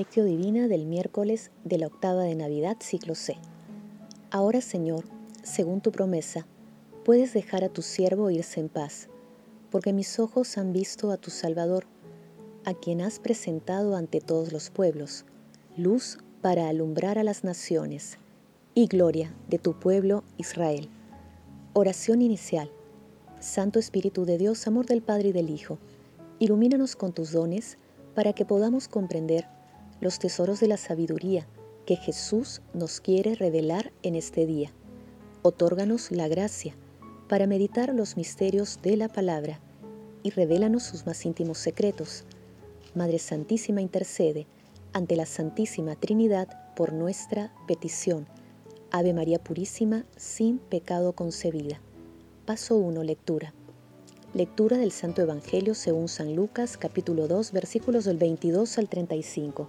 Divina del miércoles de la octava de Navidad, ciclo C. Ahora, Señor, según tu promesa, puedes dejar a tu siervo irse en paz, porque mis ojos han visto a tu Salvador, a quien has presentado ante todos los pueblos, luz para alumbrar a las naciones y gloria de tu pueblo Israel. Oración inicial. Santo Espíritu de Dios, amor del Padre y del Hijo, ilumínanos con tus dones para que podamos comprender los tesoros de la sabiduría que Jesús nos quiere revelar en este día. Otórganos la gracia para meditar los misterios de la palabra y revélanos sus más íntimos secretos. Madre Santísima intercede ante la Santísima Trinidad por nuestra petición. Ave María Purísima, sin pecado concebida. Paso 1. Lectura. Lectura del Santo Evangelio según San Lucas, capítulo 2, versículos del 22 al 35.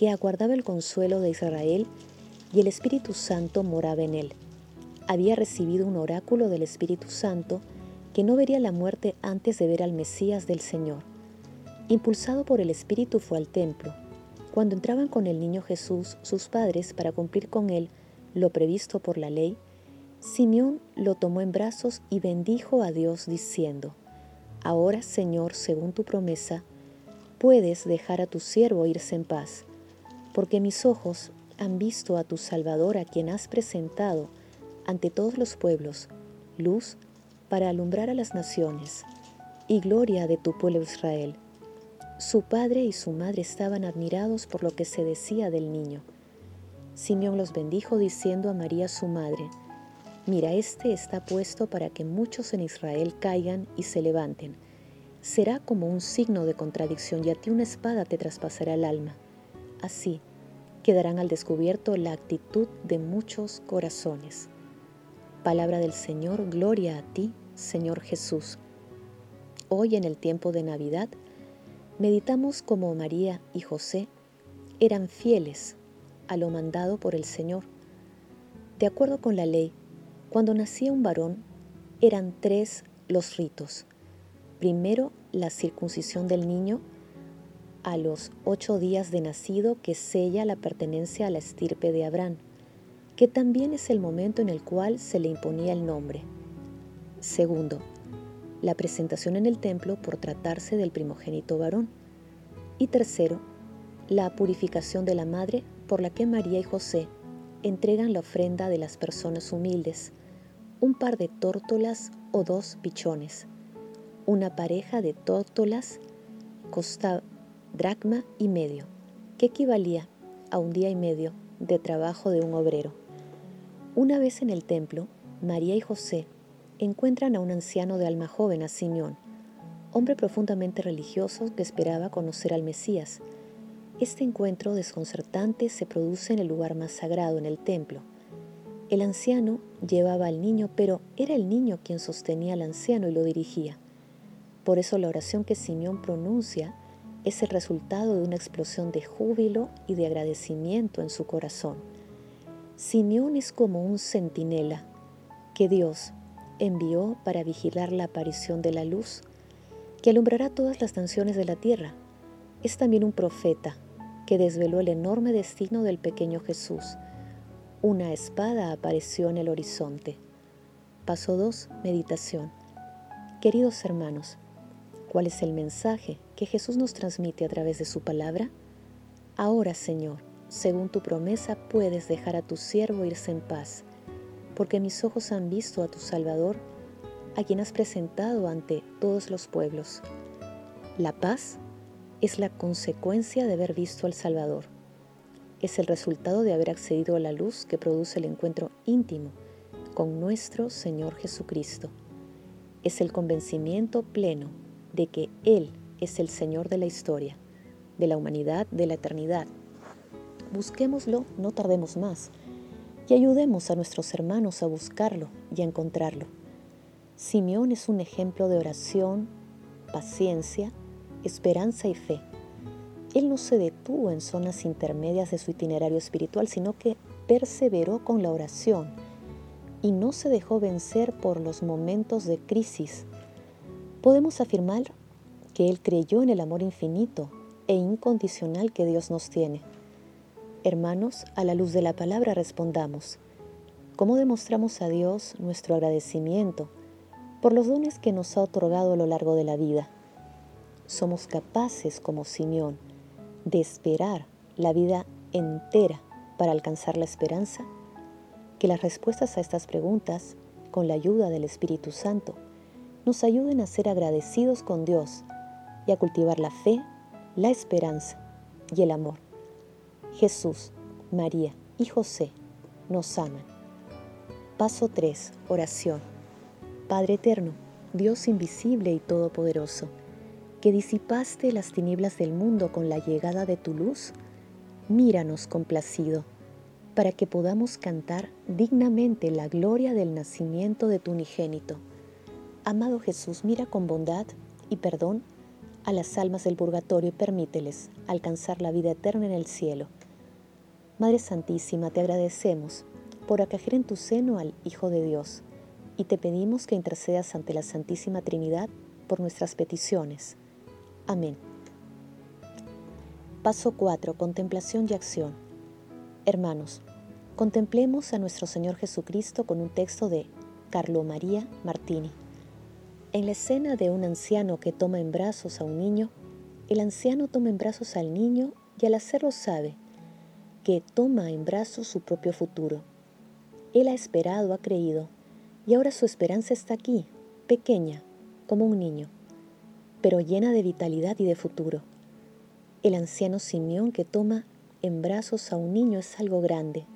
que aguardaba el consuelo de Israel y el Espíritu Santo moraba en él. Había recibido un oráculo del Espíritu Santo que no vería la muerte antes de ver al Mesías del Señor. Impulsado por el Espíritu fue al templo. Cuando entraban con el niño Jesús sus padres para cumplir con él lo previsto por la ley, Simeón lo tomó en brazos y bendijo a Dios diciendo, Ahora Señor, según tu promesa, puedes dejar a tu siervo irse en paz porque mis ojos han visto a tu Salvador a quien has presentado ante todos los pueblos, luz para alumbrar a las naciones y gloria de tu pueblo Israel. Su padre y su madre estaban admirados por lo que se decía del niño. Simeón los bendijo diciendo a María su madre, Mira, este está puesto para que muchos en Israel caigan y se levanten. Será como un signo de contradicción y a ti una espada te traspasará el alma. Así, quedarán al descubierto la actitud de muchos corazones. Palabra del Señor, gloria a ti, Señor Jesús. Hoy en el tiempo de Navidad, meditamos como María y José eran fieles a lo mandado por el Señor. De acuerdo con la ley, cuando nacía un varón, eran tres los ritos. Primero, la circuncisión del niño, a los ocho días de nacido que sella la pertenencia a la estirpe de Abraham, que también es el momento en el cual se le imponía el nombre. Segundo, la presentación en el templo por tratarse del primogénito varón. Y tercero, la purificación de la madre por la que María y José entregan la ofrenda de las personas humildes, un par de tórtolas o dos pichones. Una pareja de tórtolas costaba dracma y medio, que equivalía a un día y medio de trabajo de un obrero. Una vez en el templo, María y José encuentran a un anciano de alma joven, a Simeón, hombre profundamente religioso que esperaba conocer al Mesías. Este encuentro desconcertante se produce en el lugar más sagrado, en el templo. El anciano llevaba al niño, pero era el niño quien sostenía al anciano y lo dirigía. Por eso la oración que Simeón pronuncia es el resultado de una explosión de júbilo y de agradecimiento en su corazón. Simeón es como un centinela que Dios envió para vigilar la aparición de la luz que alumbrará todas las naciones de la tierra. Es también un profeta que desveló el enorme destino del pequeño Jesús. Una espada apareció en el horizonte. Paso 2. Meditación. Queridos hermanos, ¿cuál es el mensaje que Jesús nos transmite a través de su palabra? Ahora, Señor, según tu promesa, puedes dejar a tu siervo irse en paz, porque mis ojos han visto a tu Salvador, a quien has presentado ante todos los pueblos. La paz es la consecuencia de haber visto al Salvador. Es el resultado de haber accedido a la luz que produce el encuentro íntimo con nuestro Señor Jesucristo. Es el convencimiento pleno de que Él es el Señor de la historia, de la humanidad, de la eternidad. Busquémoslo, no tardemos más, y ayudemos a nuestros hermanos a buscarlo y a encontrarlo. Simeón es un ejemplo de oración, paciencia, esperanza y fe. Él no se detuvo en zonas intermedias de su itinerario espiritual, sino que perseveró con la oración y no se dejó vencer por los momentos de crisis. Podemos afirmar que Él creyó en el amor infinito e incondicional que Dios nos tiene. Hermanos, a la luz de la palabra respondamos, ¿cómo demostramos a Dios nuestro agradecimiento por los dones que nos ha otorgado a lo largo de la vida? Somos capaces, como Simeón, de esperar la vida entera para alcanzar la esperanza? Que las respuestas a estas preguntas, con la ayuda del Espíritu Santo, nos ayuden a ser agradecidos con Dios y a cultivar la fe, la esperanza y el amor. Jesús, María y José nos aman. Paso 3. Oración. Padre eterno, Dios invisible y todopoderoso, que disipaste las tinieblas del mundo con la llegada de tu luz, míranos complacido, para que podamos cantar dignamente la gloria del nacimiento de tu unigénito. Amado Jesús, mira con bondad y perdón a las almas del purgatorio y permíteles alcanzar la vida eterna en el cielo. Madre Santísima, te agradecemos por acoger en tu seno al Hijo de Dios y te pedimos que intercedas ante la Santísima Trinidad por nuestras peticiones. Amén. Paso 4. Contemplación y acción. Hermanos, contemplemos a nuestro Señor Jesucristo con un texto de Carlo María Martini. En la escena de un anciano que toma en brazos a un niño, el anciano toma en brazos al niño y al hacerlo sabe que toma en brazos su propio futuro. Él ha esperado, ha creído, y ahora su esperanza está aquí, pequeña, como un niño, pero llena de vitalidad y de futuro. El anciano Simeón que toma en brazos a un niño es algo grande,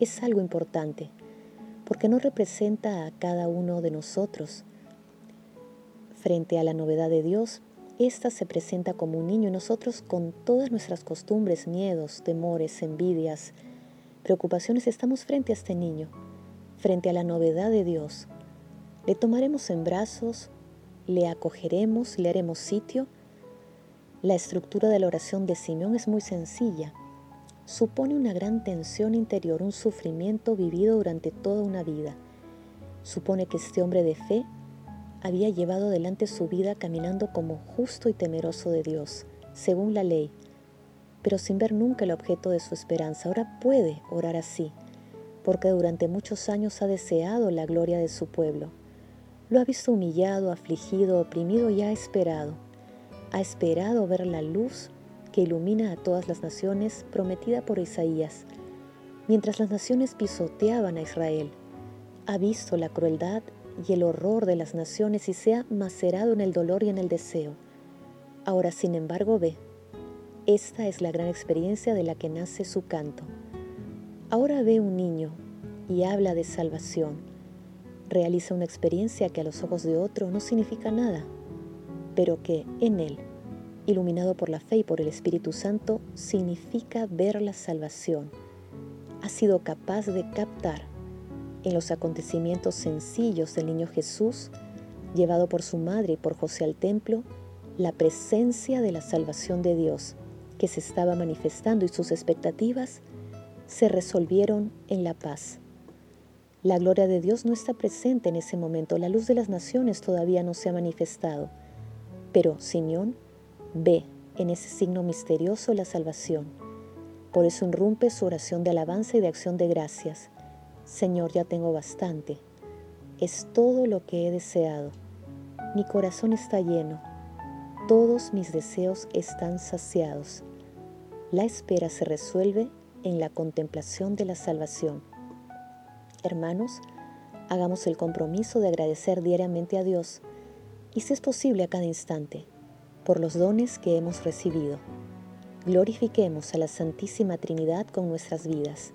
es algo importante, porque no representa a cada uno de nosotros, Frente a la novedad de Dios, ésta se presenta como un niño y nosotros con todas nuestras costumbres, miedos, temores, envidias, preocupaciones estamos frente a este niño, frente a la novedad de Dios. Le tomaremos en brazos, le acogeremos, le haremos sitio. La estructura de la oración de Simeón es muy sencilla. Supone una gran tensión interior, un sufrimiento vivido durante toda una vida. Supone que este hombre de fe había llevado adelante su vida caminando como justo y temeroso de Dios, según la ley, pero sin ver nunca el objeto de su esperanza. Ahora puede orar así, porque durante muchos años ha deseado la gloria de su pueblo. Lo ha visto humillado, afligido, oprimido y ha esperado. Ha esperado ver la luz que ilumina a todas las naciones prometida por Isaías. Mientras las naciones pisoteaban a Israel, ha visto la crueldad y el horror de las naciones y se ha macerado en el dolor y en el deseo. Ahora, sin embargo, ve, esta es la gran experiencia de la que nace su canto. Ahora ve un niño y habla de salvación. Realiza una experiencia que a los ojos de otro no significa nada, pero que en él, iluminado por la fe y por el Espíritu Santo, significa ver la salvación. Ha sido capaz de captar en los acontecimientos sencillos del niño Jesús, llevado por su madre y por José al templo, la presencia de la salvación de Dios que se estaba manifestando y sus expectativas se resolvieron en la paz. La gloria de Dios no está presente en ese momento, la luz de las naciones todavía no se ha manifestado, pero Simeón ve en ese signo misterioso la salvación. Por eso irrumpe su oración de alabanza y de acción de gracias Señor, ya tengo bastante. Es todo lo que he deseado. Mi corazón está lleno. Todos mis deseos están saciados. La espera se resuelve en la contemplación de la salvación. Hermanos, hagamos el compromiso de agradecer diariamente a Dios y si es posible a cada instante por los dones que hemos recibido. Glorifiquemos a la Santísima Trinidad con nuestras vidas